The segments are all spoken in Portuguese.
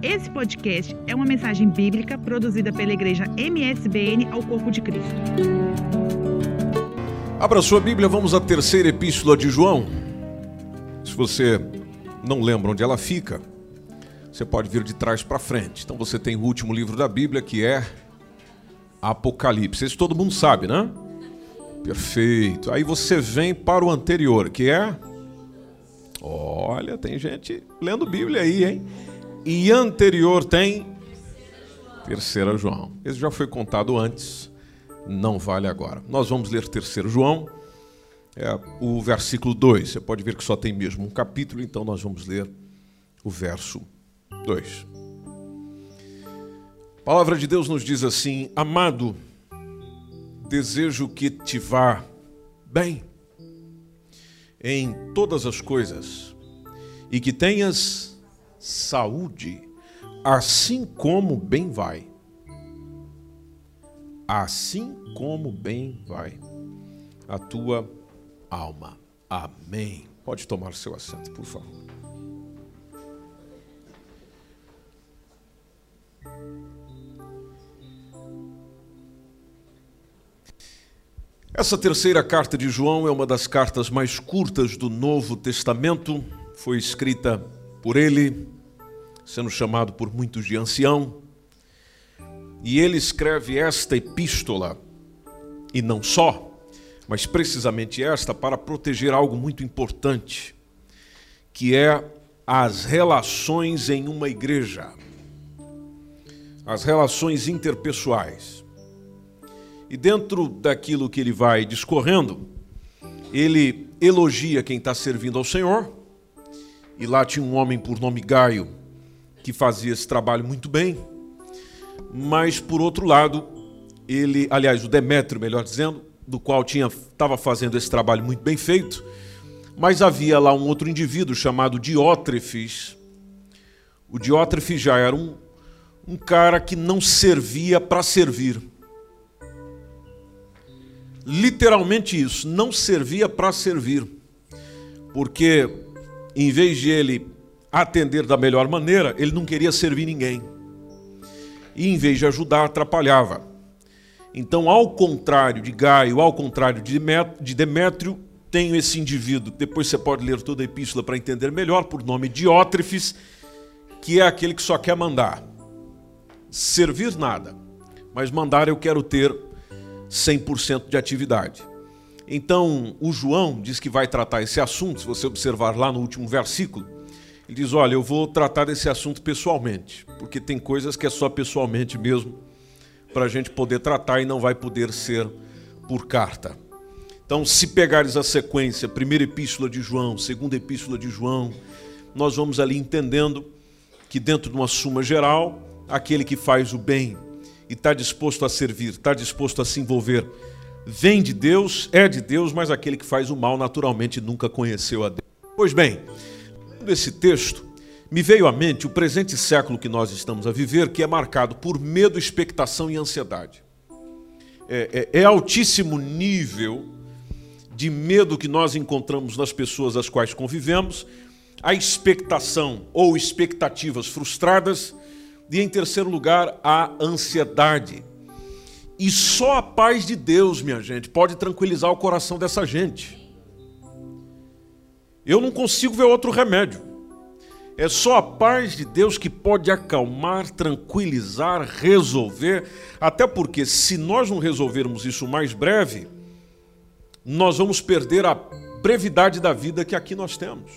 Esse podcast é uma mensagem bíblica produzida pela igreja MSBN ao Corpo de Cristo. Abra sua Bíblia, vamos à terceira epístola de João. Se você não lembra onde ela fica, você pode vir de trás para frente. Então você tem o último livro da Bíblia, que é Apocalipse. Esse todo mundo sabe, né? Perfeito. Aí você vem para o anterior, que é. Olha, tem gente lendo Bíblia aí, hein? E anterior tem. Terceira João. Esse já foi contado antes, não vale agora. Nós vamos ler terceiro João, é o versículo 2. Você pode ver que só tem mesmo um capítulo, então nós vamos ler o verso 2. A palavra de Deus nos diz assim: Amado, desejo que te vá bem em todas as coisas e que tenhas saúde, assim como bem vai. Assim como bem vai a tua alma. Amém. Pode tomar seu assento, por favor. Essa terceira carta de João é uma das cartas mais curtas do Novo Testamento. Foi escrita por ele, sendo chamado por muitos de ancião. E ele escreve esta epístola, e não só, mas precisamente esta, para proteger algo muito importante, que é as relações em uma igreja, as relações interpessoais. E dentro daquilo que ele vai discorrendo, ele elogia quem está servindo ao Senhor. E lá tinha um homem por nome Gaio que fazia esse trabalho muito bem. Mas por outro lado, ele, aliás, o Demétrio, melhor dizendo, do qual tinha estava fazendo esse trabalho muito bem feito, mas havia lá um outro indivíduo chamado Diótrefes. O Diótrefes já era um, um cara que não servia para servir literalmente isso, não servia para servir. Porque em vez de ele atender da melhor maneira, ele não queria servir ninguém. E em vez de ajudar, atrapalhava. Então, ao contrário de Gaio, ao contrário de Demétrio, tenho esse indivíduo, depois você pode ler toda a epístola para entender melhor, por nome Diótrefes, que é aquele que só quer mandar. Servir nada, mas mandar eu quero ter 100% de atividade. Então, o João diz que vai tratar esse assunto, se você observar lá no último versículo, ele diz: Olha, eu vou tratar desse assunto pessoalmente, porque tem coisas que é só pessoalmente mesmo para a gente poder tratar e não vai poder ser por carta. Então, se pegares a sequência, primeira epístola de João, segunda epístola de João, nós vamos ali entendendo que dentro de uma suma geral, aquele que faz o bem e está disposto a servir, está disposto a se envolver, vem de Deus, é de Deus, mas aquele que faz o mal naturalmente nunca conheceu a Deus. Pois bem, lendo esse texto, me veio à mente o presente século que nós estamos a viver, que é marcado por medo, expectação e ansiedade. É, é, é altíssimo nível de medo que nós encontramos nas pessoas às quais convivemos, a expectação ou expectativas frustradas e em terceiro lugar, a ansiedade. E só a paz de Deus, minha gente, pode tranquilizar o coração dessa gente. Eu não consigo ver outro remédio. É só a paz de Deus que pode acalmar, tranquilizar, resolver. Até porque, se nós não resolvermos isso mais breve, nós vamos perder a brevidade da vida que aqui nós temos.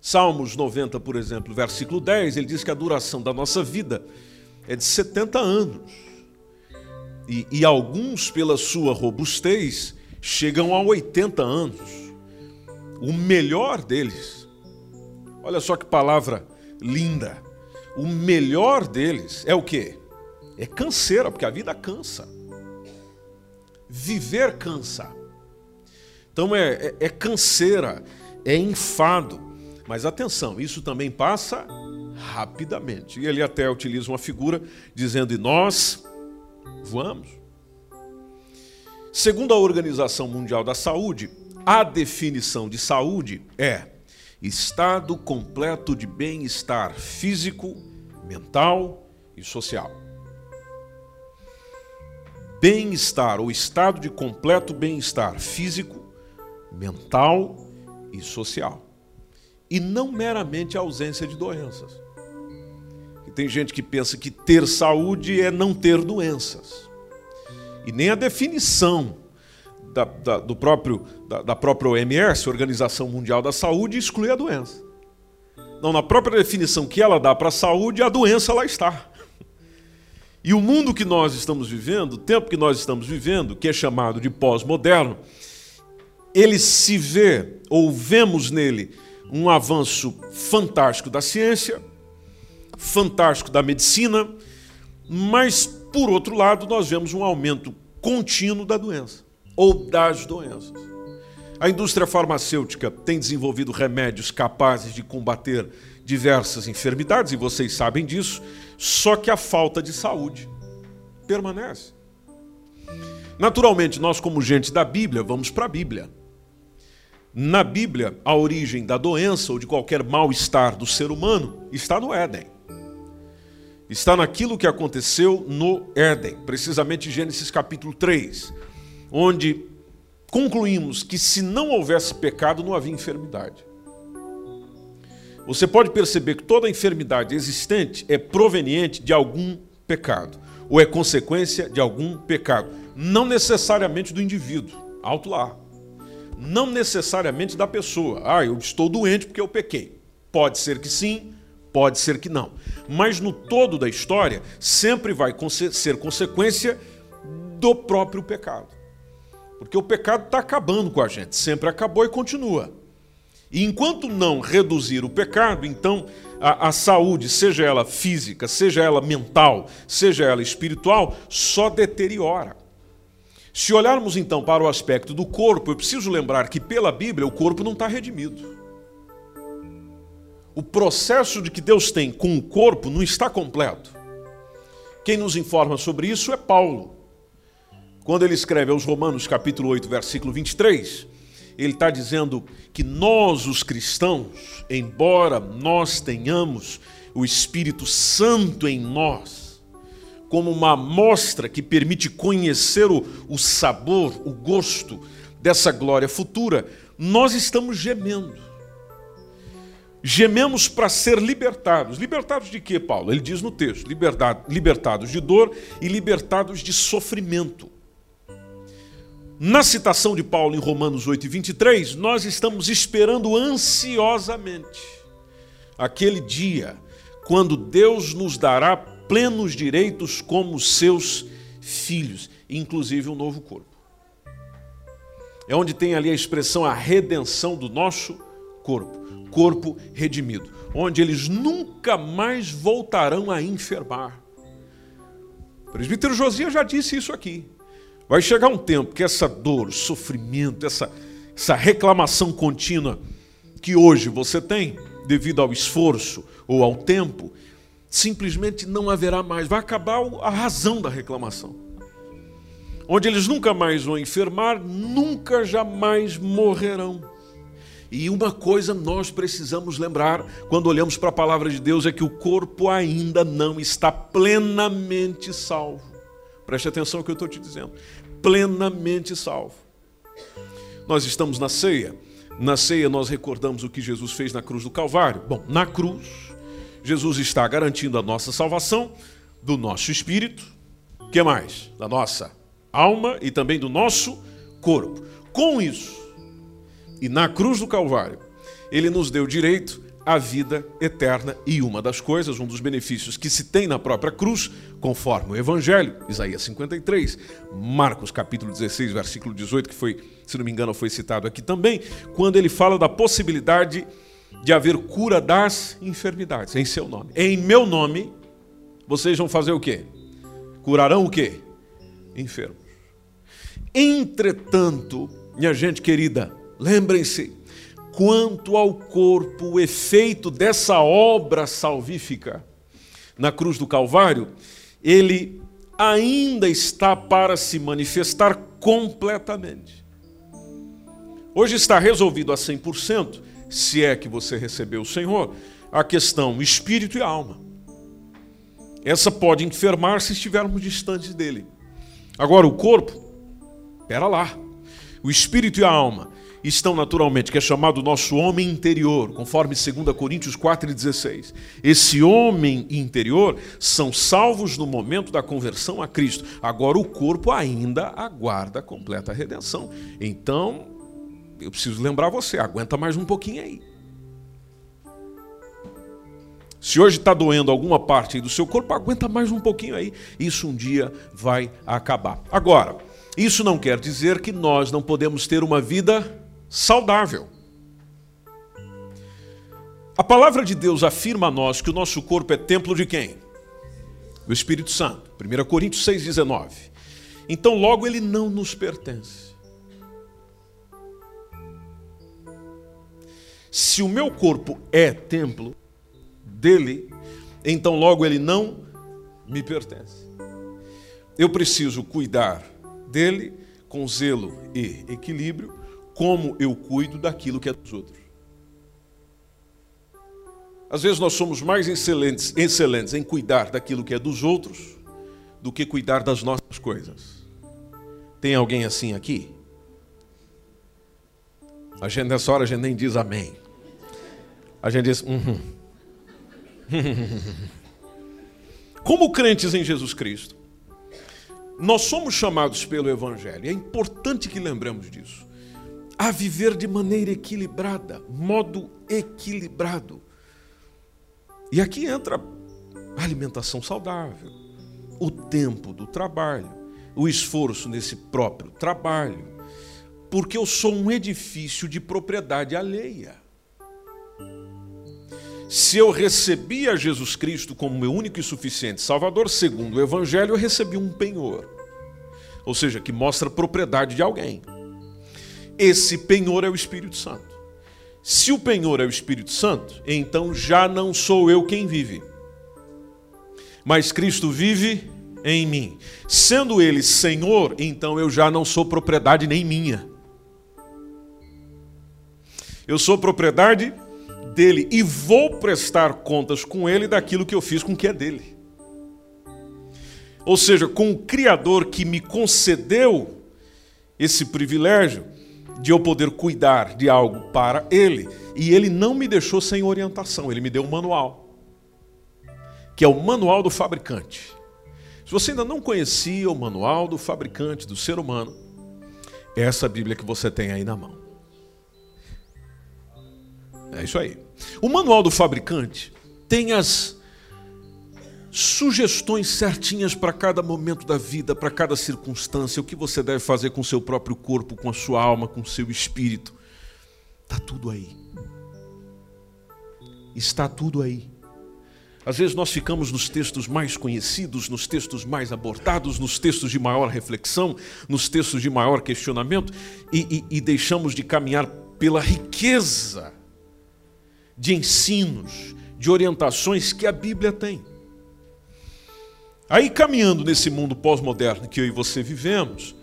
Salmos 90, por exemplo, versículo 10, ele diz que a duração da nossa vida é de 70 anos. E, e alguns, pela sua robustez, chegam a 80 anos. O melhor deles, olha só que palavra linda. O melhor deles é o quê? É canseira, porque a vida cansa. Viver cansa. Então é, é, é canseira, é enfado. Mas atenção, isso também passa rapidamente. E ele até utiliza uma figura dizendo: e nós voamos. Segundo a Organização Mundial da Saúde, a definição de saúde é estado completo de bem-estar físico, mental e social. Bem-estar ou estado de completo bem-estar físico, mental e social. E não meramente a ausência de doenças. Tem gente que pensa que ter saúde é não ter doenças. E nem a definição da, da, do próprio, da, da própria OMS, Organização Mundial da Saúde, exclui a doença. Não, na própria definição que ela dá para a saúde, a doença lá está. E o mundo que nós estamos vivendo, o tempo que nós estamos vivendo, que é chamado de pós-moderno, ele se vê, ou vemos nele, um avanço fantástico da ciência, fantástico da medicina, mas, por outro lado, nós vemos um aumento contínuo da doença ou das doenças. A indústria farmacêutica tem desenvolvido remédios capazes de combater diversas enfermidades, e vocês sabem disso, só que a falta de saúde permanece. Naturalmente, nós, como gente da Bíblia, vamos para a Bíblia. Na Bíblia, a origem da doença ou de qualquer mal-estar do ser humano está no Éden. Está naquilo que aconteceu no Éden, precisamente Gênesis capítulo 3 onde concluímos que se não houvesse pecado, não havia enfermidade. Você pode perceber que toda enfermidade existente é proveniente de algum pecado, ou é consequência de algum pecado, não necessariamente do indivíduo, alto lá. Não necessariamente da pessoa. Ah, eu estou doente porque eu pequei. Pode ser que sim, pode ser que não. Mas no todo da história, sempre vai ser consequência do próprio pecado. Porque o pecado está acabando com a gente, sempre acabou e continua. E enquanto não reduzir o pecado, então a, a, saúde, seja ela física, seja ela mental, seja ela espiritual, só deteriora. Se olharmos então para o aspecto do corpo, eu preciso lembrar que pela Bíblia o corpo não está redimido. O processo de que Deus tem com o corpo não está completo. Quem nos informa sobre isso é Paulo. Quando ele escreve aos Romanos, capítulo 8, versículo 23, ele está dizendo que nós, os cristãos, embora nós tenhamos o Espírito Santo em nós, como uma amostra que permite conhecer o, o sabor, o gosto dessa glória futura, nós estamos gemendo. Gememos para ser libertados. Libertados de quê, Paulo? Ele diz no texto: libertados de dor e libertados de sofrimento. Na citação de Paulo em Romanos 8 e 23, nós estamos esperando ansiosamente aquele dia quando Deus nos dará plenos direitos como seus filhos, inclusive um novo corpo. É onde tem ali a expressão a redenção do nosso corpo, corpo redimido, onde eles nunca mais voltarão a enfermar. O presbítero Josias já disse isso aqui. Vai chegar um tempo que essa dor, sofrimento, essa, essa reclamação contínua que hoje você tem, devido ao esforço ou ao tempo, simplesmente não haverá mais. Vai acabar a razão da reclamação. Onde eles nunca mais vão enfermar, nunca jamais morrerão. E uma coisa nós precisamos lembrar quando olhamos para a palavra de Deus é que o corpo ainda não está plenamente salvo. Preste atenção no que eu estou te dizendo. Plenamente salvo. Nós estamos na ceia. Na ceia nós recordamos o que Jesus fez na cruz do Calvário. Bom, na cruz, Jesus está garantindo a nossa salvação do nosso espírito, que mais? Da nossa alma e também do nosso corpo. Com isso, e na cruz do Calvário, ele nos deu direito a vida eterna. E uma das coisas, um dos benefícios que se tem na própria cruz, conforme o Evangelho, Isaías 53, Marcos capítulo 16, versículo 18, que foi, se não me engano, foi citado aqui também, quando ele fala da possibilidade de haver cura das enfermidades, em seu nome. Em meu nome, vocês vão fazer o quê? Curarão o quê? Enfermos. Entretanto, minha gente querida, lembrem-se, quanto ao corpo, o efeito dessa obra salvífica na cruz do Calvário, ele ainda está para se manifestar completamente. Hoje está resolvido a 100%, se é que você recebeu o Senhor, a questão espírito e alma. Essa pode enfermar se estivermos distantes dele. Agora, o corpo, espera lá. O espírito e a alma estão naturalmente, que é chamado nosso homem interior, conforme 2 Coríntios 4,16. Esse homem interior são salvos no momento da conversão a Cristo. Agora o corpo ainda aguarda a completa redenção. Então, eu preciso lembrar você, aguenta mais um pouquinho aí. Se hoje está doendo alguma parte do seu corpo, aguenta mais um pouquinho aí. Isso um dia vai acabar. Agora, isso não quer dizer que nós não podemos ter uma vida saudável. A palavra de Deus afirma a nós que o nosso corpo é templo de quem? Do Espírito Santo. 1 Coríntios 6,19. Então, logo, ele não nos pertence. Se o meu corpo é templo, dele, então logo ele não me pertence. Eu preciso cuidar dele com zelo e equilíbrio, como eu cuido daquilo que é dos outros. Às vezes nós somos mais excelentes, excelentes em cuidar daquilo que é dos outros do que cuidar das nossas coisas. Tem alguém assim aqui? A gente nessa hora a gente nem diz amém. A gente diz, uhum. Como crentes em Jesus Cristo, nós somos chamados pelo Evangelho, é importante que lembremos disso, a viver de maneira equilibrada, modo equilibrado. E aqui entra a alimentação saudável, o tempo do trabalho, o esforço nesse próprio trabalho, porque eu sou um edifício de propriedade alheia. Se eu recebi a Jesus Cristo como meu único e suficiente Salvador, segundo o Evangelho, eu recebi um penhor. Ou seja, que mostra propriedade de alguém. Esse penhor é o Espírito Santo. Se o penhor é o Espírito Santo, então já não sou eu quem vive, mas Cristo vive em mim. Sendo Ele Senhor, então eu já não sou propriedade nem minha. Eu sou propriedade dele e vou prestar contas com ele daquilo que eu fiz com o que é dele. Ou seja, com o Criador que me concedeu esse privilégio de eu poder cuidar de algo para ele. E ele não me deixou sem orientação, ele me deu um manual, que é o manual do fabricante. Se você ainda não conhecia o manual do fabricante do ser humano, é essa Bíblia que você tem aí na mão. É isso aí. O manual do fabricante tem as sugestões certinhas para cada momento da vida, para cada circunstância, o que você deve fazer com seu próprio corpo, com a sua alma, com seu espírito. Está tudo aí. Está tudo aí. Às vezes nós ficamos nos textos mais conhecidos, nos textos mais abordados, nos textos de maior reflexão, nos textos de maior questionamento e, e, e deixamos de caminhar pela riqueza de ensinos, de orientações que a Bíblia tem. Aí, caminhando nesse mundo pós-moderno que eu e você vivemos,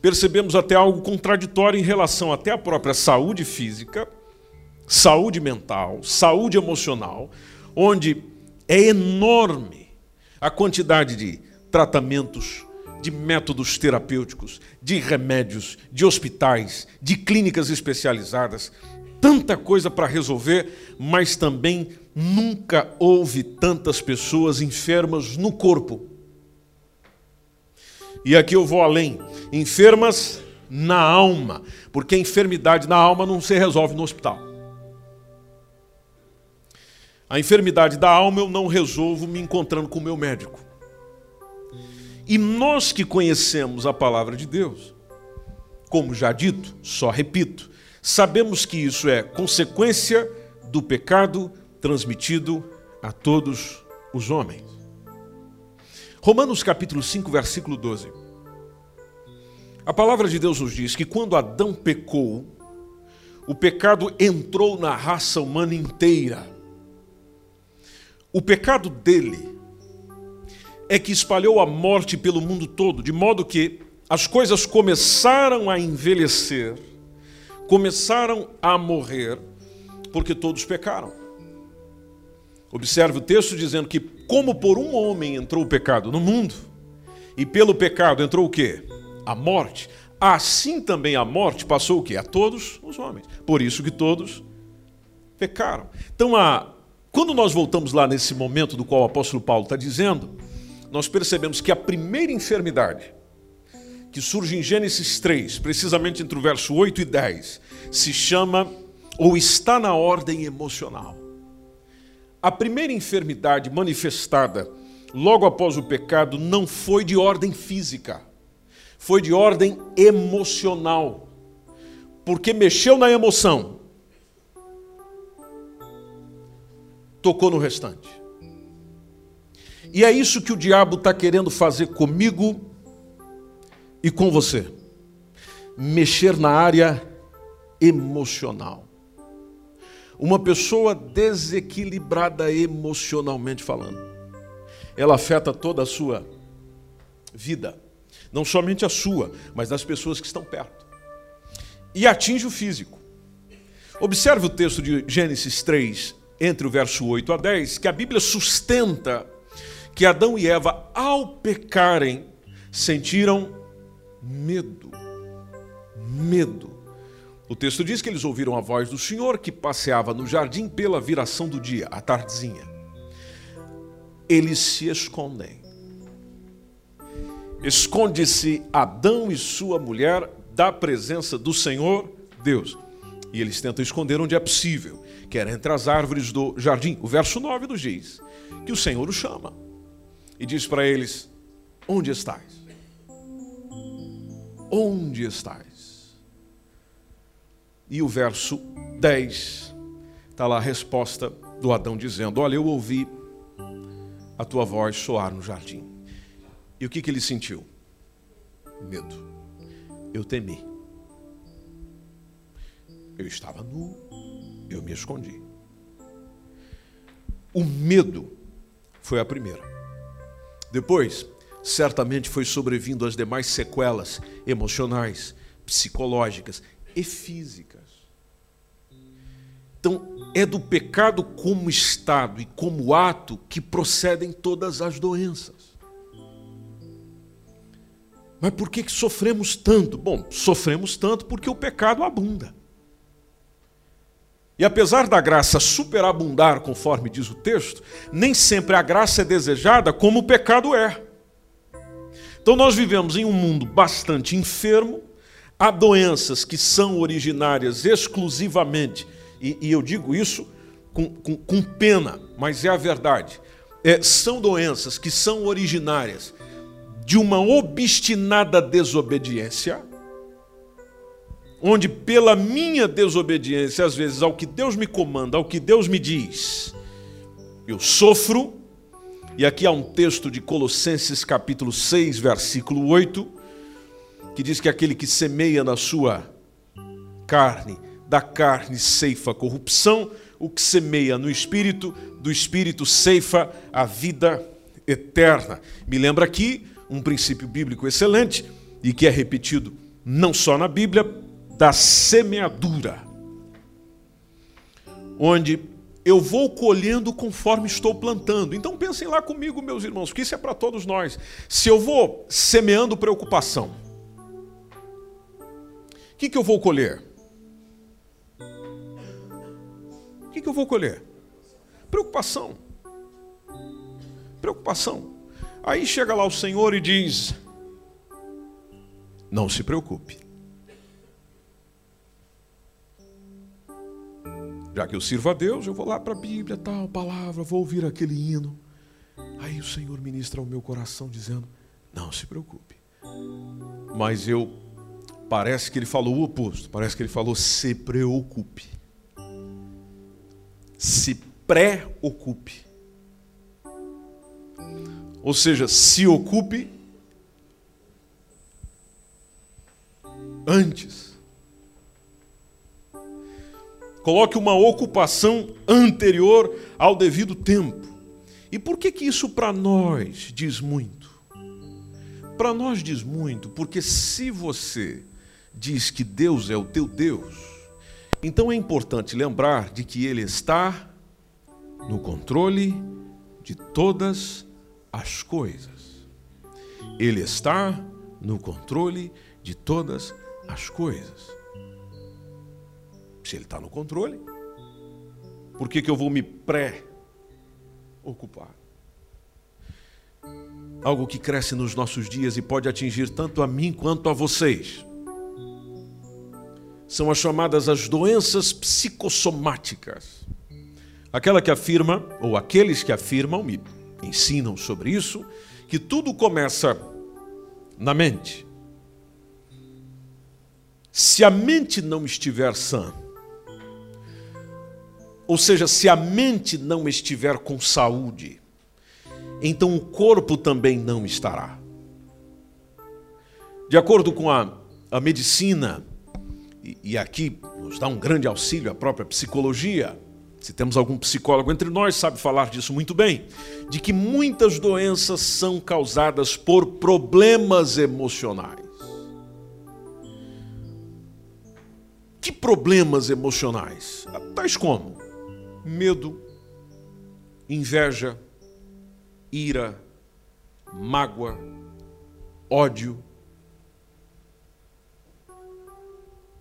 percebemos até algo contraditório em relação até à própria saúde física, saúde mental, saúde emocional, onde é enorme a quantidade de tratamentos, de métodos terapêuticos, de remédios, de hospitais, de clínicas especializadas, tanta coisa para resolver, mas também nunca houve tantas pessoas enfermas no corpo. E aqui eu vou além: enfermas na alma, porque a enfermidade na alma não se resolve no hospital. A enfermidade da alma eu não resolvo me encontrando com o meu médico. E nós que conhecemos a palavra de Deus, como já dito, só repito, Sabemos que isso é consequência do pecado transmitido a todos os homens. Romanos capítulo 5, versículo 12. A palavra de Deus nos diz que quando Adão pecou, o pecado entrou na raça humana inteira. O pecado dele é que espalhou a morte pelo mundo todo, de modo que as coisas começaram a envelhecer começaram a morrer porque todos pecaram. Observe o texto dizendo que, como por um homem entrou o pecado no mundo, e pelo pecado entrou o quê? A morte. Assim também a morte passou o quê? A todos os homens. Por isso que todos pecaram. Então, a, quando nós voltamos lá nesse momento do qual o apóstolo Paulo está dizendo, nós percebemos que a primeira enfermidade que surge em Gênesis 3, precisamente entre o verso 8 e 10, se chama ou está na ordem emocional. A primeira enfermidade manifestada logo após o pecado não foi de ordem física, foi de ordem emocional, porque mexeu na emoção, tocou no restante. E é isso que o diabo está querendo fazer comigo e com você. Mexer na área emocional. Uma pessoa desequilibrada emocionalmente falando, ela afeta toda a sua vida, não somente a sua, mas das pessoas que estão perto. E atinge o físico. Observe o texto de Gênesis 3, entre o verso 8 a 10, que a Bíblia sustenta que Adão e Eva, ao pecarem, sentiram medo. Medo. O texto diz que eles ouviram a voz do Senhor que passeava no jardim pela viração do dia, à tardezinha. Eles se escondem. Esconde-se Adão e sua mulher da presença do Senhor Deus. E eles tentam esconder onde é possível, que era entre as árvores do jardim. O verso 9 nos diz que o Senhor o chama e diz para eles: Onde estás? Onde estás? E o verso 10 está lá a resposta do Adão dizendo: Olha, eu ouvi a tua voz soar no jardim. E o que, que ele sentiu? Medo. Eu temi. Eu estava nu, eu me escondi. O medo foi a primeira. Depois, certamente foi sobrevindo as demais sequelas emocionais, psicológicas e físicas. Então, é do pecado como estado e como ato que procedem todas as doenças. Mas por que, que sofremos tanto? Bom, sofremos tanto porque o pecado abunda. E apesar da graça superabundar, conforme diz o texto, nem sempre a graça é desejada como o pecado é. Então nós vivemos em um mundo bastante enfermo, há doenças que são originárias exclusivamente, e, e eu digo isso com, com, com, pena, mas é a verdade. É, são doenças que são originárias de uma obstinada desobediência, onde pela minha desobediência, às vezes, ao que Deus me comanda, ao que Deus me diz, eu sofro e aqui há um texto de Colossenses capítulo 6, versículo 8, que diz que aquele que semeia na sua carne, da carne ceifa corrupção, o que semeia no espírito, do espírito ceifa a vida eterna. Me lembra aqui um princípio bíblico excelente e que é repetido não só na Bíblia, da semeadura, onde eu vou colhendo conforme estou plantando. Então pensem lá comigo, meus irmãos, que isso é para todos nós. Se eu vou semeando preocupação, o que, que eu vou colher? O que, que eu vou colher? Preocupação. Preocupação. Aí chega lá o Senhor e diz: Não se preocupe. Já que eu sirvo a Deus, eu vou lá para a Bíblia, tal, palavra, vou ouvir aquele hino. Aí o Senhor ministra ao meu coração dizendo: Não se preocupe. Mas eu, parece que ele falou o oposto, parece que ele falou: Se preocupe. Se preocupe. Ou seja, se ocupe antes Coloque uma ocupação anterior ao devido tempo. E por que, que isso para nós diz muito? Para nós diz muito, porque se você diz que Deus é o teu Deus, então é importante lembrar de que Ele está no controle de todas as coisas. Ele está no controle de todas as coisas. Se ele está no controle, por que, que eu vou me pré-ocupar? Algo que cresce nos nossos dias e pode atingir tanto a mim quanto a vocês. São as chamadas as doenças psicossomáticas. Aquela que afirma, ou aqueles que afirmam, me ensinam sobre isso, que tudo começa na mente. Se a mente não estiver sã, ou seja, se a mente não estiver com saúde, então o corpo também não estará. De acordo com a, a medicina, e, e aqui nos dá um grande auxílio a própria psicologia, se temos algum psicólogo entre nós, sabe falar disso muito bem, de que muitas doenças são causadas por problemas emocionais. Que problemas emocionais? Tais como medo, inveja, ira, mágoa, ódio.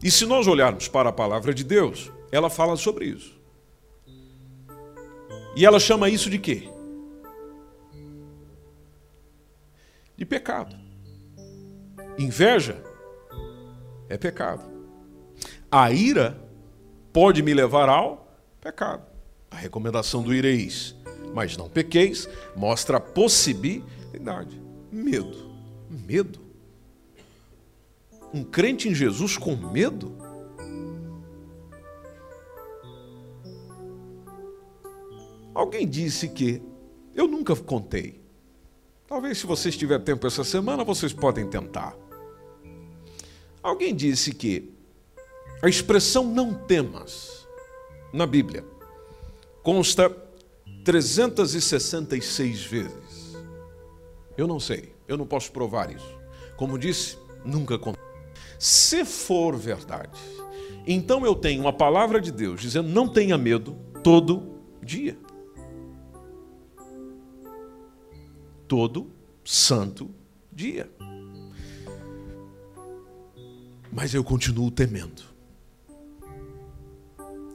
E se nós olharmos para a palavra de Deus, ela fala sobre isso. E ela chama isso de quê? De pecado. Inveja é pecado. A ira pode me levar ao pecado. A recomendação do ireis, mas não pequeis, mostra a possibilidade. Medo. Medo. Um crente em Jesus com medo? Alguém disse que eu nunca contei. Talvez se vocês tiverem tempo essa semana, vocês podem tentar. Alguém disse que a expressão não temas na Bíblia consta 366 vezes. Eu não sei, eu não posso provar isso. Como disse, nunca contei. Se for verdade, então eu tenho uma palavra de Deus dizendo não tenha medo todo dia. Todo santo dia. Mas eu continuo temendo.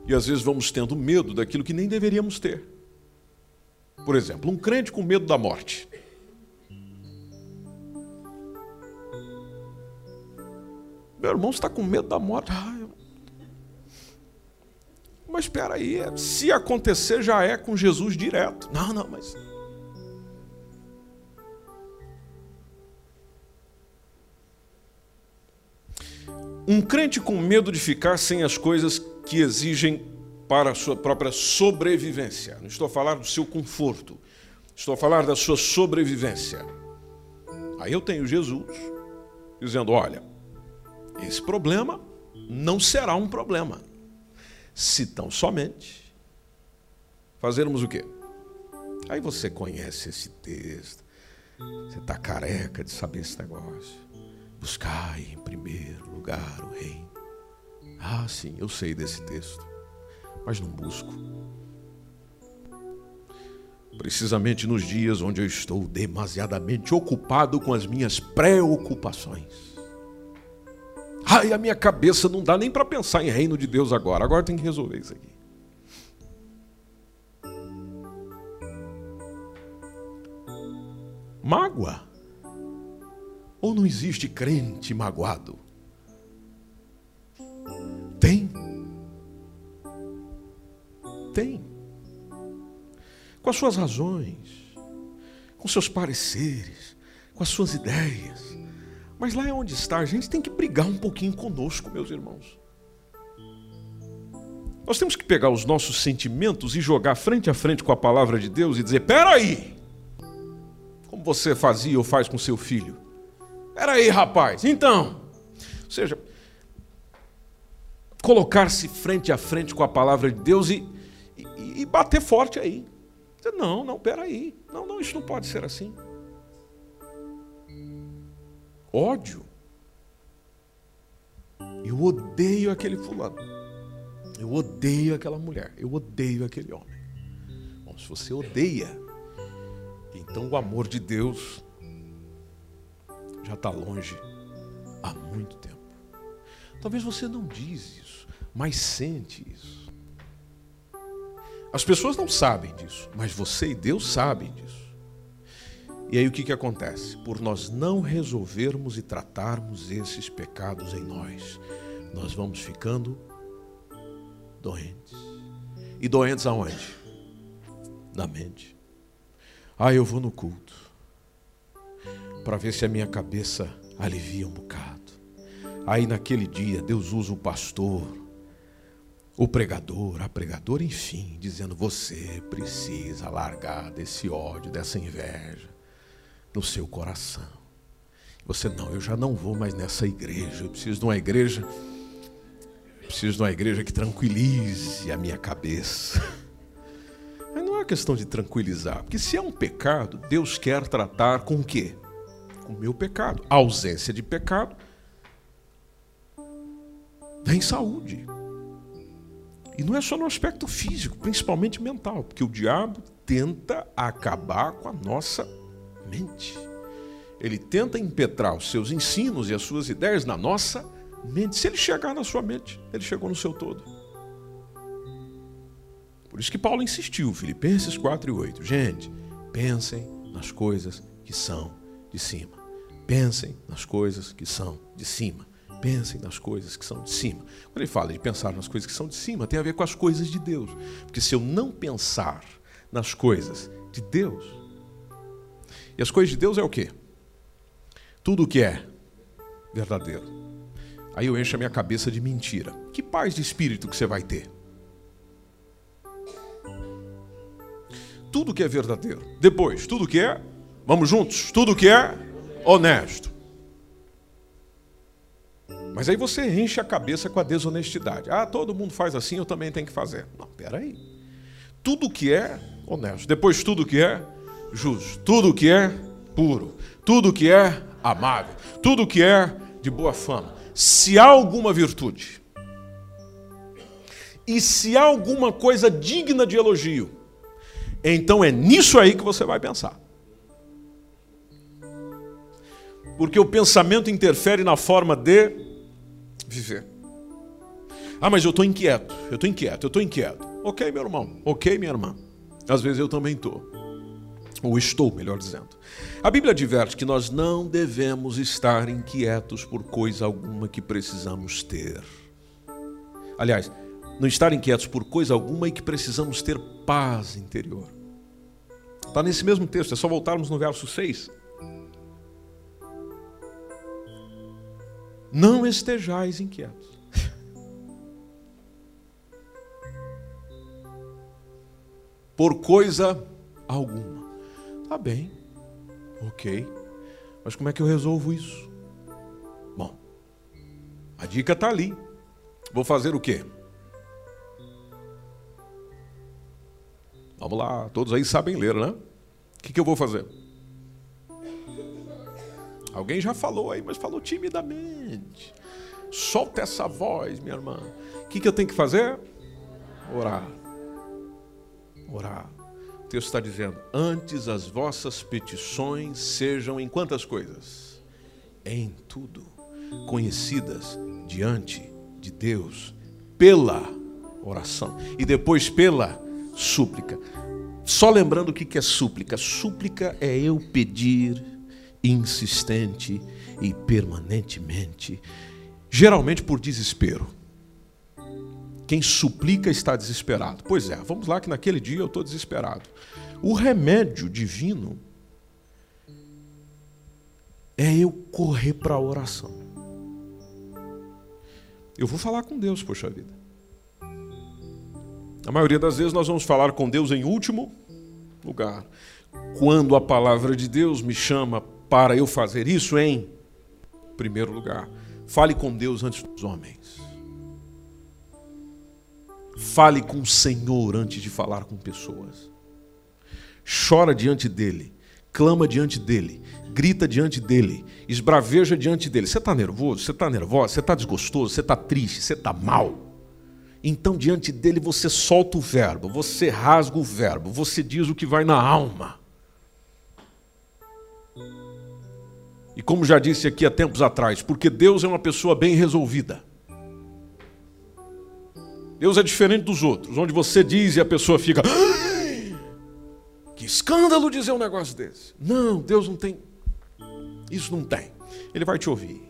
E às vezes vamos tendo medo daquilo que nem deveríamos ter. Por exemplo, um crente com medo da morte. Meu irmão está com medo da morte. Ah, eu... Mas espera aí, se acontecer já é com Jesus direto. Não, não, mas Um crente com medo de ficar sem as coisas que exigem para a sua própria sobrevivência. Não estou a falar do seu conforto, estou a falar da sua sobrevivência. Aí eu tenho Jesus dizendo: olha, esse problema não será um problema, se tão somente fazermos o quê? Aí você conhece esse texto, você está careca de saber esse negócio. Buscai em primeiro lugar o reino. Ah, sim, eu sei desse texto, mas não busco. Precisamente nos dias onde eu estou demasiadamente ocupado com as minhas preocupações. Ai, a minha cabeça não dá nem para pensar em reino de Deus agora. Agora tem que resolver isso aqui. Mágoa. Ou não existe crente magoado? Tem. Tem. Com as suas razões, com seus pareceres, com as suas ideias. Mas lá é onde está, a gente tem que brigar um pouquinho conosco, meus irmãos. Nós temos que pegar os nossos sentimentos e jogar frente a frente com a palavra de Deus e dizer: peraí, como você fazia ou faz com seu filho. Espera aí, rapaz. Então, ou seja, colocar-se frente a frente com a palavra de Deus e, e, e bater forte aí. Dizer, não, não, espera aí. Não, não, isso não pode ser assim. Ódio. Eu odeio aquele fulano. Eu odeio aquela mulher. Eu odeio aquele homem. Bom, se você odeia, então o amor de Deus já está longe há muito tempo. Talvez você não diz mas sente isso. As pessoas não sabem disso, mas você e Deus sabem disso. E aí o que, que acontece? Por nós não resolvermos e tratarmos esses pecados em nós, nós vamos ficando doentes. E doentes aonde? Na mente. Ah, eu vou no culto para ver se a minha cabeça alivia um bocado. Aí naquele dia Deus usa o pastor, o pregador, a pregadora, enfim, dizendo: você precisa largar desse ódio, dessa inveja no seu coração. Você não, eu já não vou mais nessa igreja. Eu preciso de uma igreja, preciso de uma igreja que tranquilize a minha cabeça. Mas não é questão de tranquilizar, porque se é um pecado, Deus quer tratar com o quê? Com o meu pecado. A ausência de pecado vem saúde. E não é só no aspecto físico, principalmente mental, porque o diabo tenta acabar com a nossa mente. Ele tenta impetrar os seus ensinos e as suas ideias na nossa mente. Se ele chegar na sua mente, ele chegou no seu todo. Por isso que Paulo insistiu, Filipenses 4 e 8. Gente, pensem nas coisas que são de cima. Pensem nas coisas que são de cima. Pensem nas coisas que são de cima. Quando ele fala de pensar nas coisas que são de cima, tem a ver com as coisas de Deus. Porque se eu não pensar nas coisas de Deus, e as coisas de Deus é o quê? Tudo o que é verdadeiro. Aí eu encho a minha cabeça de mentira. Que paz de espírito que você vai ter? Tudo que é verdadeiro. Depois, tudo que é, vamos juntos, tudo que é honesto. Mas aí você enche a cabeça com a desonestidade. Ah, todo mundo faz assim, eu também tenho que fazer. Não, peraí. Tudo que é honesto. Depois, tudo que é justo, tudo que é puro, tudo que é amável, tudo que é de boa fama. Se há alguma virtude e se há alguma coisa digna de elogio, então é nisso aí que você vai pensar. Porque o pensamento interfere na forma de viver. Ah, mas eu estou inquieto, eu estou inquieto, eu estou inquieto. Ok, meu irmão, ok, minha irmã. Às vezes eu também estou ou estou, melhor dizendo. A Bíblia adverte que nós não devemos estar inquietos por coisa alguma que precisamos ter. Aliás, não estar inquietos por coisa alguma e que precisamos ter paz interior. Está nesse mesmo texto, é só voltarmos no verso 6. Não estejais inquietos. Por coisa alguma. Tá bem, ok. Mas como é que eu resolvo isso? Bom, a dica está ali. Vou fazer o quê? Vamos lá, todos aí sabem ler, né? O que, que eu vou fazer? Alguém já falou aí, mas falou timidamente. Solta essa voz, minha irmã. O que, que eu tenho que fazer? Orar. Orar texto está dizendo: Antes as vossas petições sejam em quantas coisas? Em tudo, conhecidas diante de Deus pela oração e depois pela súplica. Só lembrando o que é súplica: súplica é eu pedir insistente e permanentemente, geralmente por desespero. Quem suplica está desesperado. Pois é, vamos lá que naquele dia eu estou desesperado. O remédio divino é eu correr para a oração. Eu vou falar com Deus, poxa vida. A maioria das vezes nós vamos falar com Deus em último lugar. Quando a palavra de Deus me chama para eu fazer isso em primeiro lugar. Fale com Deus antes dos homens. Fale com o Senhor antes de falar com pessoas chora diante dele, clama diante dele, grita diante dele, esbraveja diante dele. Você está nervoso? Você está nervosa? Você está desgostoso? Você está triste? Você está mal? Então, diante dele, você solta o verbo, você rasga o verbo, você diz o que vai na alma. E como já disse aqui há tempos atrás, porque Deus é uma pessoa bem resolvida. Deus é diferente dos outros, onde você diz e a pessoa fica. Que escândalo dizer um negócio desse. Não, Deus não tem. Isso não tem. Ele vai te ouvir.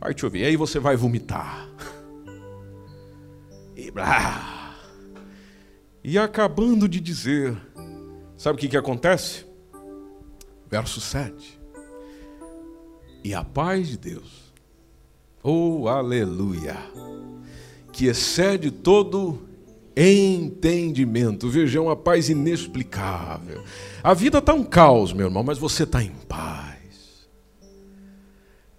Vai te ouvir. Aí você vai vomitar. E blá. E acabando de dizer. Sabe o que, que acontece? Verso 7. E a paz de Deus. Oh, aleluia! Que excede todo entendimento. Veja, é uma paz inexplicável. A vida está um caos, meu irmão, mas você está em paz.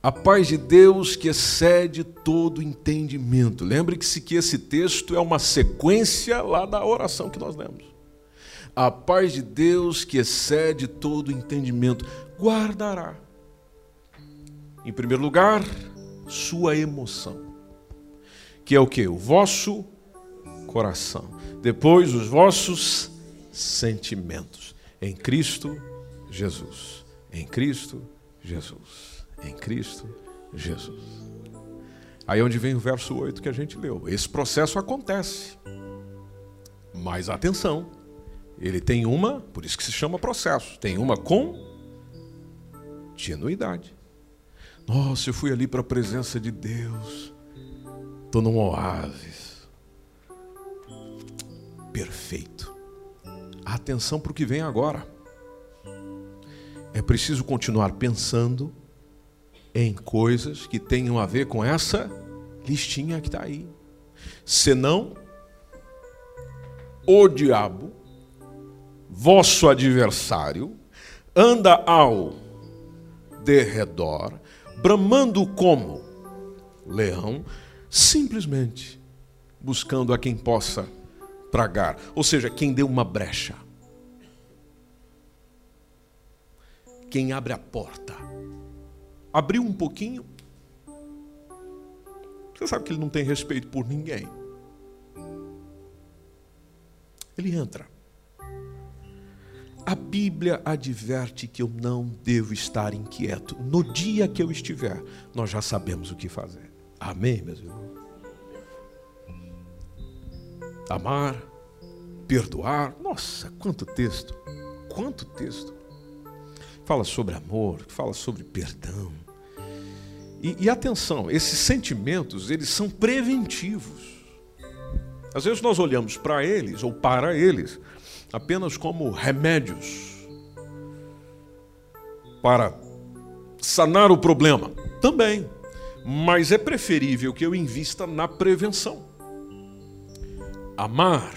A paz de Deus que excede todo entendimento. Lembre-se que esse texto é uma sequência lá da oração que nós lemos. A paz de Deus que excede todo entendimento guardará. Em primeiro lugar, sua emoção. Que é o que? O vosso coração. Depois, os vossos sentimentos. Em Cristo Jesus. Em Cristo Jesus. Em Cristo Jesus. Aí é onde vem o verso 8 que a gente leu. Esse processo acontece. Mas atenção, ele tem uma, por isso que se chama processo, tem uma continuidade. Nossa, eu fui ali para a presença de Deus. Estou num oásis perfeito. Atenção para o que vem agora. É preciso continuar pensando em coisas que tenham a ver com essa listinha que está aí. Senão, o diabo, vosso adversário, anda ao derredor, bramando como leão, simplesmente buscando a quem possa tragar, ou seja, quem deu uma brecha. Quem abre a porta. Abriu um pouquinho. Você sabe que ele não tem respeito por ninguém. Ele entra. A Bíblia adverte que eu não devo estar inquieto. No dia que eu estiver, nós já sabemos o que fazer. Amém, meus irmãos? amar, perdoar. Nossa, quanto texto! Quanto texto! Fala sobre amor, fala sobre perdão. E, e atenção, esses sentimentos, eles são preventivos. Às vezes nós olhamos para eles ou para eles apenas como remédios para sanar o problema. Também. Mas é preferível que eu invista na prevenção amar,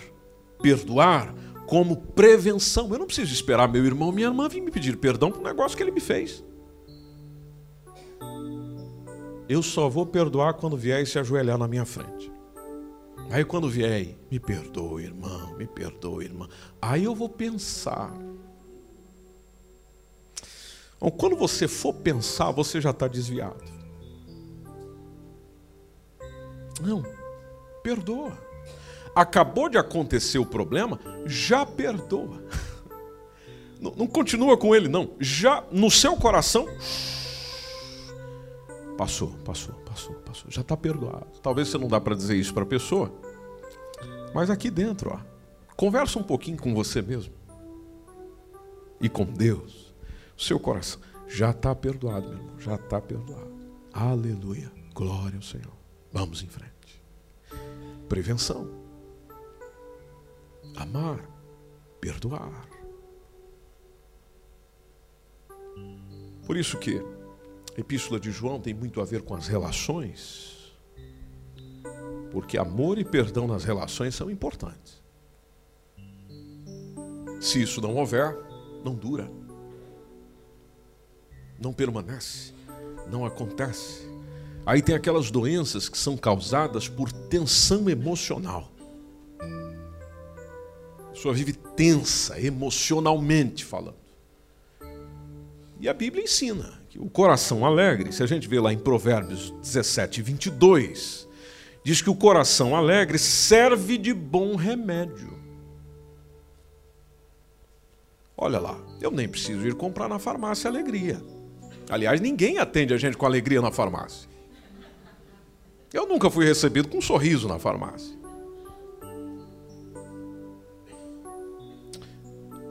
perdoar como prevenção. Eu não preciso esperar meu irmão, minha irmã vir me pedir perdão por um negócio que ele me fez. Eu só vou perdoar quando vier e se ajoelhar na minha frente. Aí quando vier, me perdoe, irmão, me perdoe, irmã. Aí eu vou pensar. Então, quando você for pensar, você já está desviado. Não, perdoa acabou de acontecer o problema, já perdoa. Não, não continua com ele, não. Já no seu coração, passou, passou, passou. Já está perdoado. Talvez você não dá para dizer isso para a pessoa, mas aqui dentro, ó, conversa um pouquinho com você mesmo e com Deus. O seu coração já está perdoado, meu irmão. Já está perdoado. Aleluia. Glória ao Senhor. Vamos em frente. Prevenção amar, perdoar. Por isso que epístola de João tem muito a ver com as relações, porque amor e perdão nas relações são importantes. Se isso não houver, não dura, não permanece, não acontece. Aí tem aquelas doenças que são causadas por tensão emocional pessoa vive tensa, emocionalmente falando. E a Bíblia ensina o coração alegre, se a gente vê lá em Provérbios 17, 22, diz que o coração alegre serve de bom remédio. Olha lá, eu nem preciso ir comprar na farmácia alegria. Aliás, ninguém atende a gente com alegria na farmácia. Eu nunca fui recebido com um sorriso na farmácia.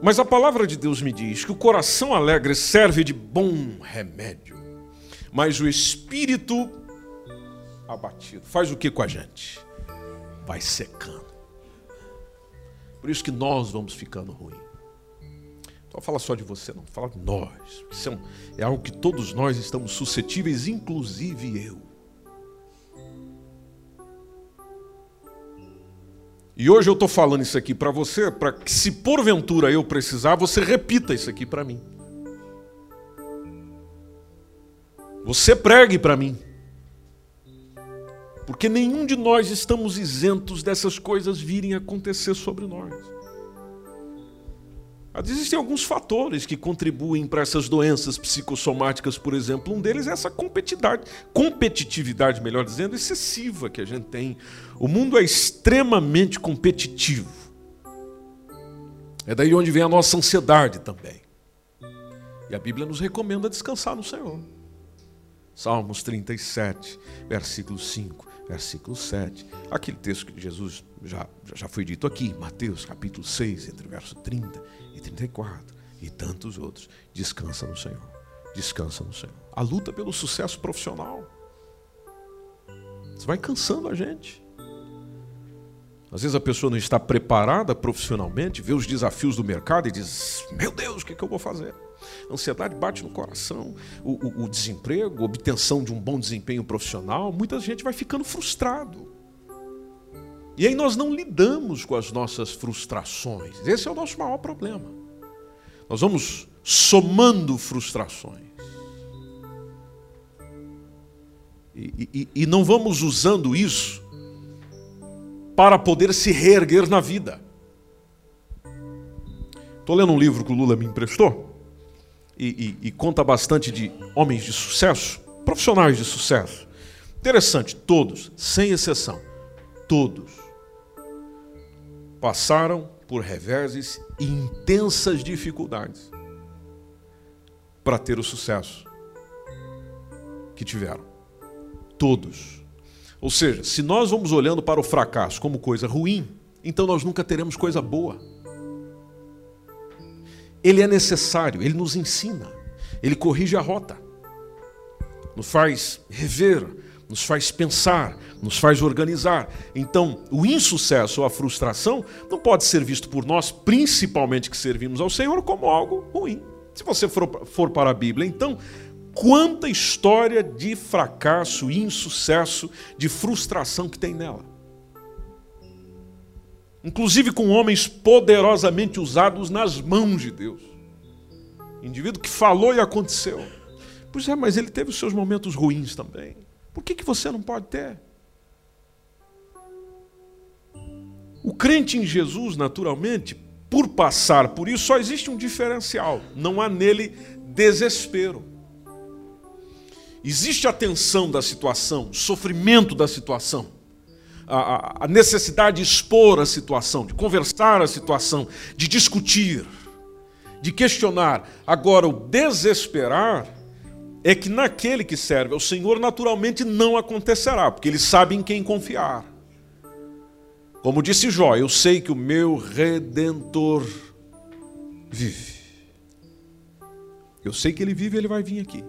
Mas a palavra de Deus me diz que o coração alegre serve de bom remédio, mas o espírito abatido faz o que com a gente? Vai secando. Por isso que nós vamos ficando ruim. Então fala só de você, não, fala de nós. Isso é, é algo que todos nós estamos suscetíveis, inclusive eu. E hoje eu estou falando isso aqui para você, para que se porventura eu precisar, você repita isso aqui para mim. Você pregue para mim. Porque nenhum de nós estamos isentos dessas coisas virem acontecer sobre nós. Existem alguns fatores que contribuem para essas doenças psicossomáticas, por exemplo. Um deles é essa competitividade, melhor dizendo, excessiva que a gente tem. O mundo é extremamente competitivo. É daí onde vem a nossa ansiedade também. E a Bíblia nos recomenda descansar no Senhor. Salmos 37, versículo 5, versículo 7. Aquele texto que Jesus já, já foi dito aqui, Mateus capítulo 6, entre o verso 30 e 34 e tantos outros. Descansa no Senhor. Descansa no Senhor. A luta pelo sucesso profissional. Vai cansando a gente. Às vezes a pessoa não está preparada profissionalmente, vê os desafios do mercado e diz: Meu Deus, o que, é que eu vou fazer? A ansiedade bate no coração, o, o, o desemprego, a obtenção de um bom desempenho profissional. Muita gente vai ficando frustrado. E aí nós não lidamos com as nossas frustrações. Esse é o nosso maior problema. Nós vamos somando frustrações. E, e, e não vamos usando isso para poder se reerguer na vida. Estou lendo um livro que o Lula me emprestou e, e, e conta bastante de homens de sucesso, profissionais de sucesso. Interessante, todos, sem exceção, todos passaram por reveses e intensas dificuldades para ter o sucesso que tiveram. Todos. Ou seja, se nós vamos olhando para o fracasso como coisa ruim, então nós nunca teremos coisa boa. Ele é necessário, ele nos ensina, ele corrige a rota, nos faz rever nos faz pensar, nos faz organizar. Então, o insucesso ou a frustração não pode ser visto por nós, principalmente que servimos ao Senhor, como algo ruim. Se você for, for para a Bíblia, então, quanta história de fracasso, insucesso, de frustração que tem nela. Inclusive com homens poderosamente usados nas mãos de Deus. Indivíduo que falou e aconteceu. Pois é, mas ele teve os seus momentos ruins também. Por que, que você não pode ter? O crente em Jesus, naturalmente, por passar por isso, só existe um diferencial: não há nele desespero. Existe a tensão da situação, o sofrimento da situação, a, a necessidade de expor a situação, de conversar a situação, de discutir, de questionar. Agora, o desesperar é que naquele que serve ao Senhor naturalmente não acontecerá, porque ele sabe em quem confiar. Como disse Jó, eu sei que o meu redentor vive. Eu sei que ele vive, ele vai vir aqui.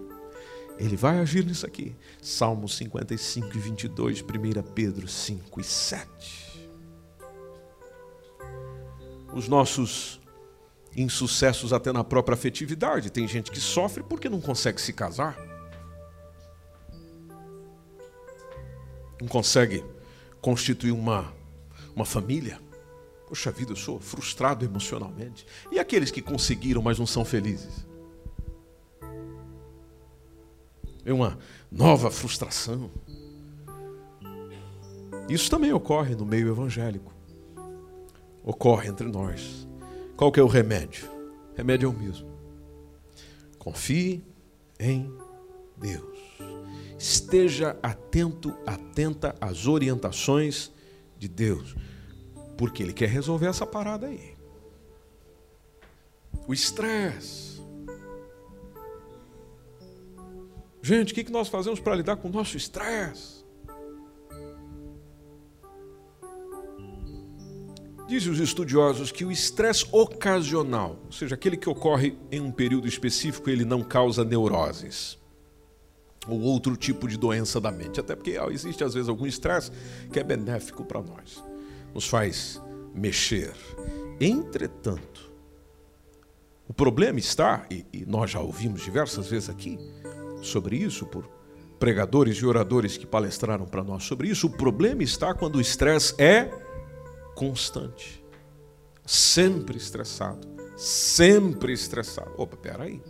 Ele vai agir nisso aqui. Salmo 55 e 22, 1 Pedro 5 e 7. Os nossos insucessos até na própria afetividade. Tem gente que sofre porque não consegue se casar. Não consegue constituir uma, uma família. Poxa vida, eu sou frustrado emocionalmente. E aqueles que conseguiram, mas não são felizes? É uma nova frustração. Isso também ocorre no meio evangélico. Ocorre entre nós. Qual que é o remédio? O remédio é o mesmo. Confie em Deus. esteja atento, atenta às orientações de Deus, porque Ele quer resolver essa parada aí. O estresse. Gente, o que nós fazemos para lidar com o nosso estresse? Dizem os estudiosos que o estresse ocasional, ou seja, aquele que ocorre em um período específico, ele não causa neuroses ou outro tipo de doença da mente. Até porque existe às vezes algum estresse que é benéfico para nós, nos faz mexer. Entretanto, o problema está, e, e nós já ouvimos diversas vezes aqui sobre isso por pregadores e oradores que palestraram para nós sobre isso, o problema está quando o estresse é constante. Sempre estressado. Sempre estressado. Opa, peraí.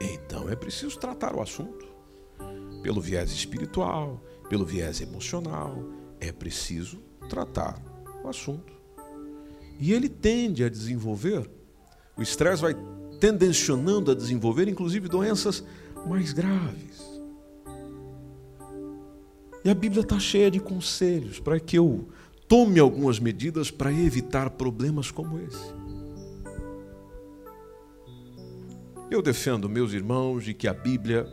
Então é preciso tratar o assunto. Pelo viés espiritual, pelo viés emocional, é preciso tratar o assunto. E ele tende a desenvolver, o estresse vai tendencionando a desenvolver, inclusive, doenças mais graves. E a Bíblia está cheia de conselhos para que eu tome algumas medidas para evitar problemas como esse. Eu defendo, meus irmãos, de que a Bíblia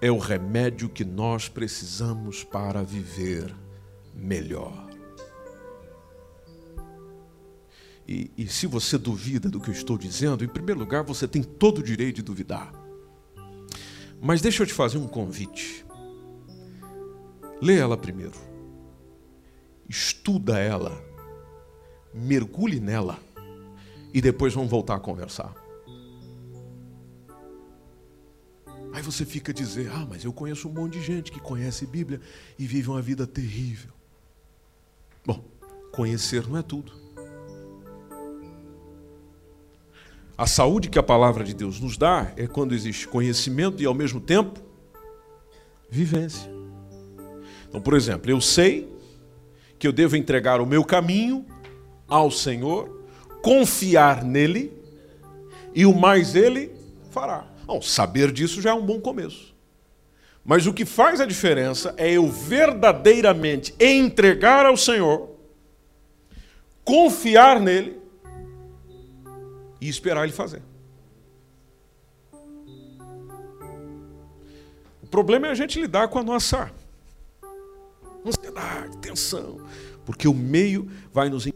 é o remédio que nós precisamos para viver melhor. E, e, se você duvida do que eu estou dizendo, em primeiro lugar, você tem todo o direito de duvidar. Mas deixa eu te fazer um convite. Lê ela primeiro. Estuda ela. Mergulhe nela. E depois vamos voltar a conversar. Aí você fica a dizer: Ah, mas eu conheço um monte de gente que conhece Bíblia e vive uma vida terrível. Bom, conhecer não é tudo. A saúde que a palavra de Deus nos dá é quando existe conhecimento e, ao mesmo tempo, vivência. Então, por exemplo, eu sei que eu devo entregar o meu caminho ao Senhor, confiar nele e o mais ele fará. Bom, saber disso já é um bom começo. Mas o que faz a diferença é eu verdadeiramente entregar ao Senhor, confiar nele e esperar ele fazer. O problema é a gente lidar com a nossa ansiedade, tensão, porque o meio vai nos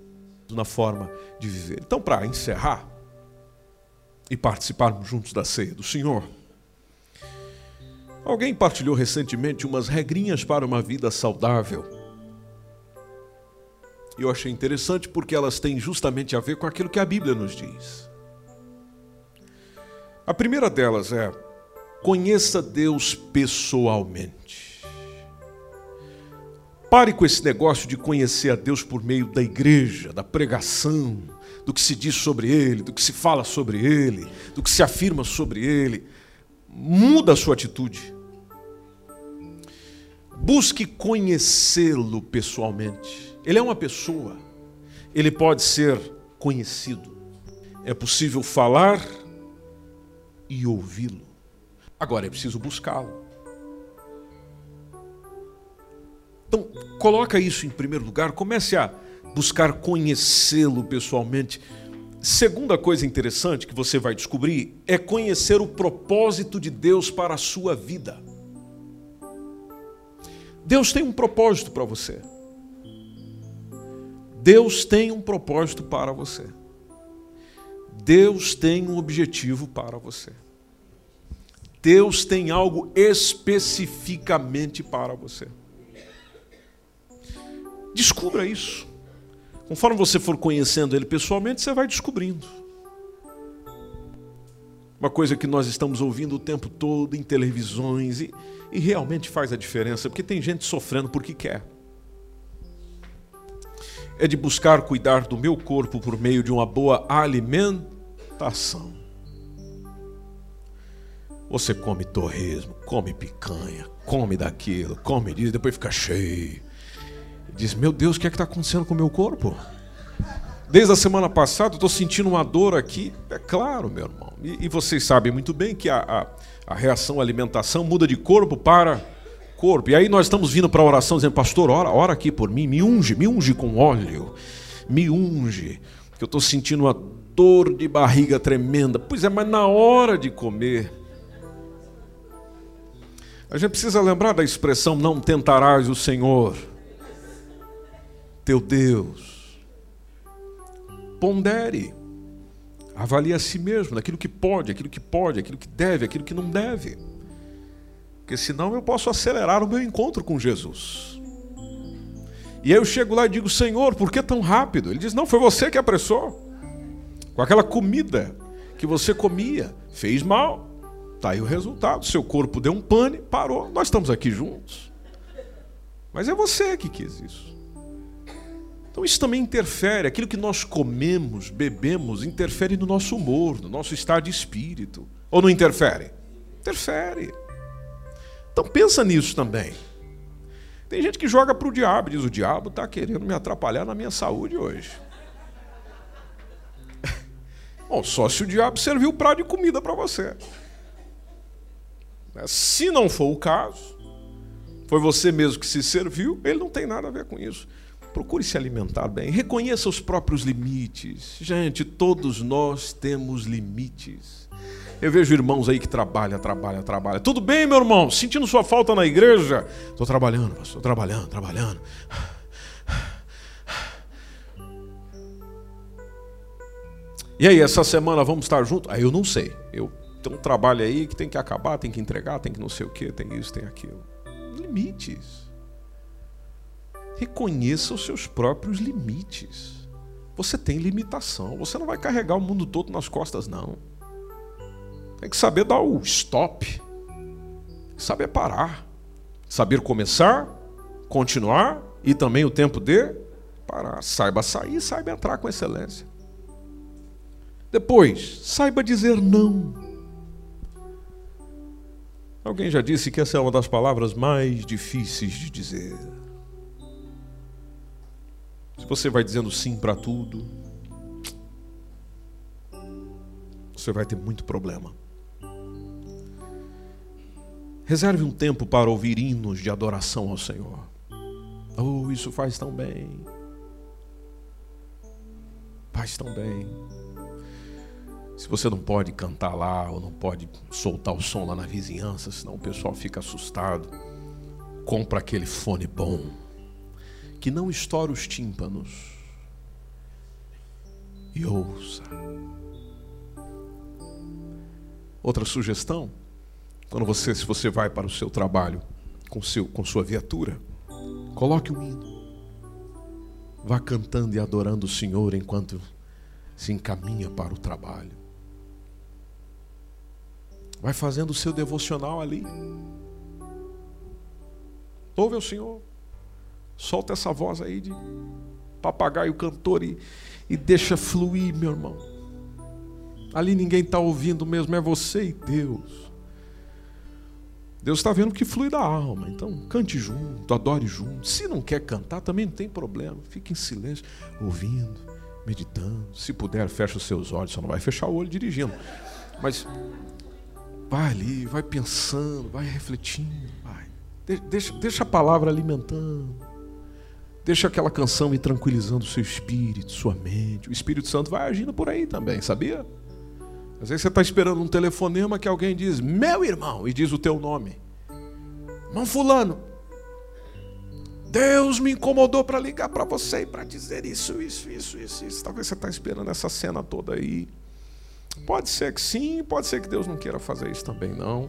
na forma de viver. Então, para encerrar e participarmos juntos da ceia do Senhor, alguém partilhou recentemente umas regrinhas para uma vida saudável. E eu achei interessante porque elas têm justamente a ver com aquilo que a Bíblia nos diz. A primeira delas é: conheça Deus pessoalmente. Pare com esse negócio de conhecer a Deus por meio da igreja, da pregação, do que se diz sobre Ele, do que se fala sobre Ele, do que se afirma sobre Ele. Muda a sua atitude. Busque conhecê-lo pessoalmente. Ele é uma pessoa. Ele pode ser conhecido. É possível falar e ouvi-lo. Agora é preciso buscá-lo. Então, coloca isso em primeiro lugar, comece a buscar conhecê-lo pessoalmente. Segunda coisa interessante que você vai descobrir é conhecer o propósito de Deus para a sua vida. Deus tem um propósito para você. Deus tem um propósito para você. Deus tem um objetivo para você. Deus tem algo especificamente para você. Descubra isso. Conforme você for conhecendo ele pessoalmente, você vai descobrindo. Uma coisa que nós estamos ouvindo o tempo todo em televisões e, e realmente faz a diferença, porque tem gente sofrendo porque quer. É de buscar cuidar do meu corpo por meio de uma boa alimentação. Você come torresmo, come picanha, come daquilo, come disso, depois fica cheio diz: Meu Deus, o que é que está acontecendo com o meu corpo? Desde a semana passada, estou sentindo uma dor aqui. É claro, meu irmão. E, e vocês sabem muito bem que a, a, a, reação à alimentação muda de corpo para corpo. E aí nós estamos vindo para a oração dizendo, pastor, ora, ora aqui por mim, me unge, me unge com óleo, me unge. Que eu estou sentindo uma dor de barriga tremenda. Pois é, mas na hora de comer. A gente precisa lembrar da expressão: não tentarás o Senhor, teu Deus pondere, avalie a si mesmo, naquilo que pode, aquilo que pode, aquilo que deve, aquilo que não deve. Porque senão eu posso acelerar o meu encontro com Jesus. E aí eu chego lá e digo, Senhor, por que tão rápido? Ele diz, não, foi você que apressou. Com aquela comida que você comia, fez mal. Está aí o resultado. Seu corpo deu um pane, parou. Nós estamos aqui juntos. Mas é você que quis isso. Então isso também interfere, aquilo que nós comemos, bebemos, interfere no nosso humor, no nosso estado de espírito. Ou não interfere? Interfere. Então pensa nisso também. Tem gente que joga para o diabo, diz: o diabo está querendo me atrapalhar na minha saúde hoje. Bom, só se o diabo serviu o prato de comida para você. Se não for o caso, foi você mesmo que se serviu, ele não tem nada a ver com isso. Procure se alimentar bem. Reconheça os próprios limites. Gente, todos nós temos limites. Eu vejo irmãos aí que trabalham, trabalham, trabalham. Tudo bem, meu irmão? Sentindo sua falta na igreja? Estou trabalhando, estou trabalhando, trabalhando. E aí, essa semana vamos estar juntos? Aí eu não sei. Eu tenho um trabalho aí que tem que acabar, tem que entregar, tem que não sei o que, tem isso, tem aquilo. Limites. Reconheça os seus próprios limites. Você tem limitação. Você não vai carregar o mundo todo nas costas, não. Tem que saber dar o stop. Saber parar. Saber começar, continuar e também o tempo de parar. Saiba sair, saiba entrar com excelência. Depois, saiba dizer não. Alguém já disse que essa é uma das palavras mais difíceis de dizer. Se você vai dizendo sim para tudo, você vai ter muito problema. Reserve um tempo para ouvir hinos de adoração ao Senhor. Oh, isso faz tão bem. Faz tão bem. Se você não pode cantar lá ou não pode soltar o som lá na vizinhança, senão o pessoal fica assustado, compra aquele fone bom que não estoure os tímpanos e ouça. Outra sugestão, quando você, se você vai para o seu trabalho com, seu, com sua viatura, coloque um hino. Vá cantando e adorando o Senhor enquanto se encaminha para o trabalho. Vai fazendo o seu devocional ali. Louve ao Senhor. Solta essa voz aí de papagaio cantor e, e deixa fluir, meu irmão. Ali ninguém está ouvindo mesmo, é você e Deus. Deus está vendo que flui da alma, então cante junto, adore junto. Se não quer cantar, também não tem problema. Fique em silêncio, ouvindo, meditando. Se puder, fecha os seus olhos, só não vai fechar o olho dirigindo. Mas vai ali, vai pensando, vai refletindo, vai. Deixa, deixa a palavra alimentando. Deixa aquela canção ir tranquilizando o seu espírito, sua mente. O Espírito Santo vai agindo por aí também, sabia? Às vezes você está esperando um telefonema que alguém diz, meu irmão, e diz o teu nome. Irmão fulano, Deus me incomodou para ligar para você e para dizer isso, isso, isso, isso, isso. Talvez você está esperando essa cena toda aí. Pode ser que sim, pode ser que Deus não queira fazer isso também não.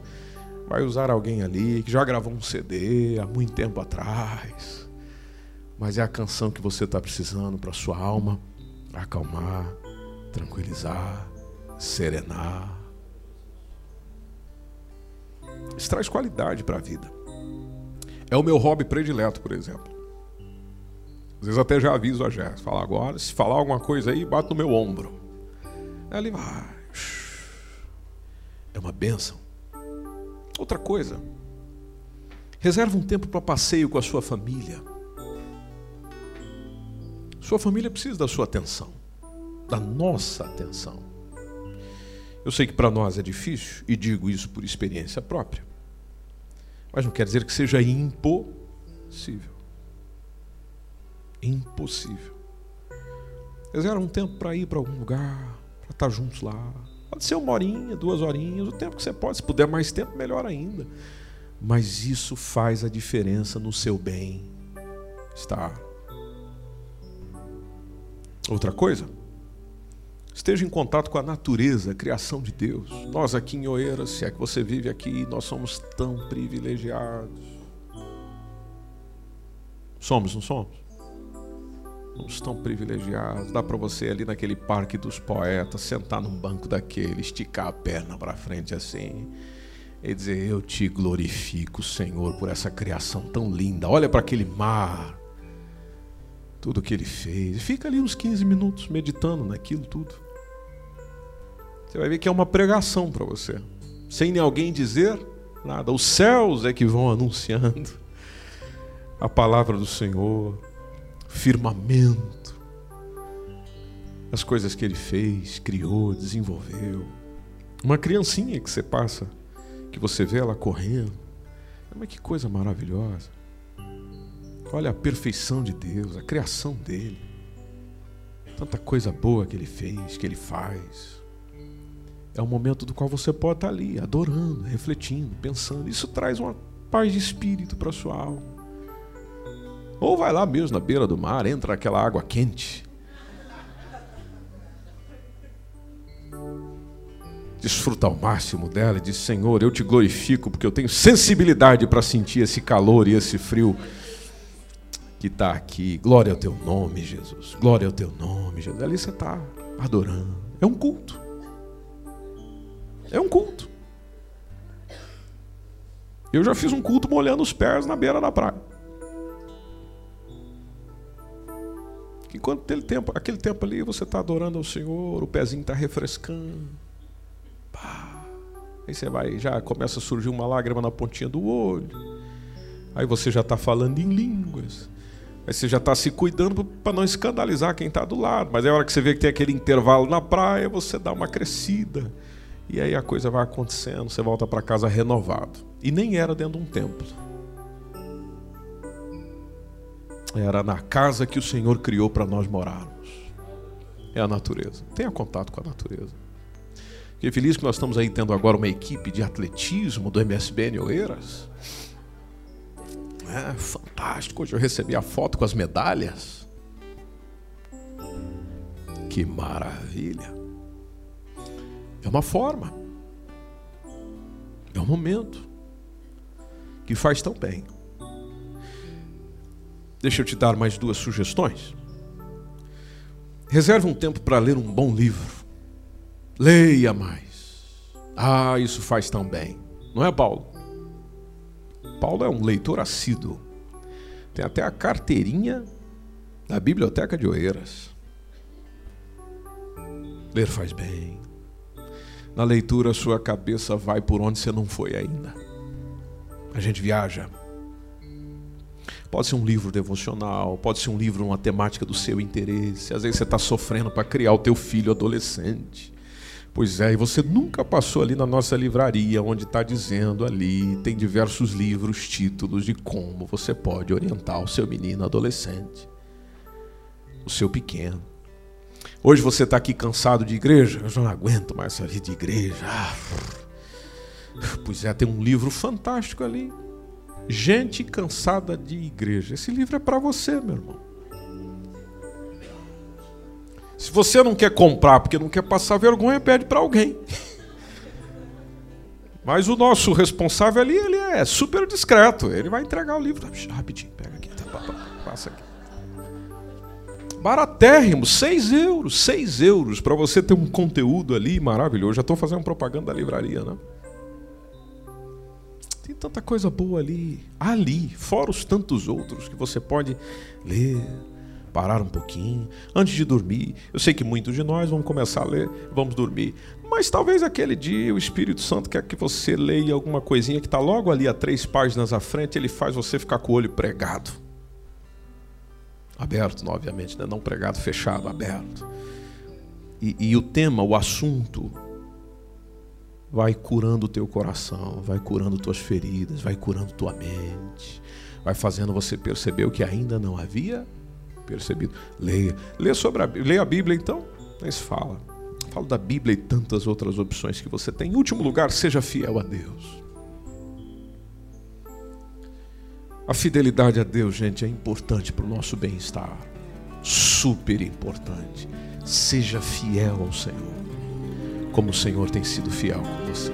Vai usar alguém ali que já gravou um CD há muito tempo atrás mas é a canção que você está precisando para sua alma acalmar, tranquilizar, serenar. Isso traz qualidade para a vida. É o meu hobby predileto, por exemplo. Às vezes até já aviso a Jéssica. Fala agora, se falar alguma coisa aí, bate no meu ombro. Ela vai. É uma benção. Outra coisa. Reserva um tempo para passeio com a sua família. Sua família precisa da sua atenção. da nossa atenção. Eu sei que para nós é difícil, e digo isso por experiência própria, mas não quer dizer que seja impossível. Impossível. Reserva um tempo para ir para algum lugar, para estar juntos lá. Pode ser uma horinha, duas horinhas, o tempo que você pode. Se puder mais tempo, melhor ainda. Mas isso faz a diferença no seu bem-estar. Outra coisa, esteja em contato com a natureza, a criação de Deus. Nós aqui em Oeiras, se é que você vive aqui, nós somos tão privilegiados. Somos, não somos? Somos tão privilegiados. Dá para você ali naquele parque dos poetas, sentar num banco daquele, esticar a perna para frente assim e dizer: Eu te glorifico, Senhor, por essa criação tão linda. Olha para aquele mar, tudo que ele fez. Fica ali uns 15 minutos meditando naquilo tudo. Você vai ver que é uma pregação para você, sem alguém dizer nada. Os céus é que vão anunciando a palavra do Senhor, firmamento, as coisas que ele fez, criou, desenvolveu. Uma criancinha que você passa, que você vê ela correndo. Mas que coisa maravilhosa. Olha a perfeição de Deus, a criação dele. Tanta coisa boa que ele fez, que ele faz. É um momento do qual você pode estar ali, adorando, refletindo, pensando. Isso traz uma paz de espírito para sua alma. Ou vai lá mesmo na beira do mar, entra aquela água quente. Desfruta ao máximo dela e diz: Senhor, eu te glorifico porque eu tenho sensibilidade para sentir esse calor e esse frio que está aqui. Glória ao teu nome, Jesus. Glória ao teu nome, Jesus. Ali você está adorando. É um culto. É um culto. Eu já fiz um culto molhando os pés na beira da praia. Enquanto aquele tempo, aquele tempo ali você está adorando ao Senhor, o pezinho está refrescando. Pá. Aí você vai, já começa a surgir uma lágrima na pontinha do olho. Aí você já está falando em línguas. Aí você já está se cuidando para não escandalizar quem está do lado. Mas é hora que você vê que tem aquele intervalo na praia, você dá uma crescida. E aí a coisa vai acontecendo, você volta para casa renovado. E nem era dentro de um templo. Era na casa que o Senhor criou para nós morarmos. É a natureza. Tenha contato com a natureza. Fiquei feliz que nós estamos aí tendo agora uma equipe de atletismo do MSBN Oeiras. É fantástico. Hoje eu recebi a foto com as medalhas. Que maravilha. É uma forma. É um momento que faz tão bem. Deixa eu te dar mais duas sugestões. Reserve um tempo para ler um bom livro. Leia mais. Ah, isso faz tão bem. Não é, Paulo? Paulo é um leitor assíduo. Tem até a carteirinha da Biblioteca de Oeiras. Ler faz bem. Na leitura, sua cabeça vai por onde você não foi ainda. A gente viaja. Pode ser um livro devocional, pode ser um livro, uma temática do seu interesse. Às vezes você está sofrendo para criar o teu filho adolescente. Pois é, e você nunca passou ali na nossa livraria, onde está dizendo ali, tem diversos livros, títulos de como você pode orientar o seu menino adolescente, o seu pequeno. Hoje você está aqui cansado de igreja, eu já não aguento mais essa vida de igreja. Pois é, tem um livro fantástico ali. Gente cansada de igreja. Esse livro é para você, meu irmão. Se você não quer comprar porque não quer passar vergonha, pede para alguém. Mas o nosso responsável ali, ele é super discreto. Ele vai entregar o livro. Rapidinho, pega aqui. Tá, passa aqui. Baratérrimo, 6 euros. 6 euros para você ter um conteúdo ali maravilhoso. Já estou fazendo propaganda da livraria, né? Tem tanta coisa boa ali. Ali, fora os tantos outros que você pode ler, parar um pouquinho antes de dormir. Eu sei que muitos de nós vamos começar a ler, vamos dormir. Mas talvez aquele dia o Espírito Santo quer que você leia alguma coisinha que está logo ali a três páginas à frente, ele faz você ficar com o olho pregado. Aberto, obviamente, né? não pregado, fechado, aberto. E, e o tema, o assunto, vai curando o teu coração, vai curando tuas feridas, vai curando tua mente, vai fazendo você perceber o que ainda não havia percebido. Leia, leia sobre a, leia a Bíblia então, mas fala. Fala da Bíblia e tantas outras opções que você tem. Em último lugar, seja fiel a Deus. A fidelidade a Deus, gente, é importante para o nosso bem-estar. Super importante. Seja fiel ao Senhor, como o Senhor tem sido fiel com você.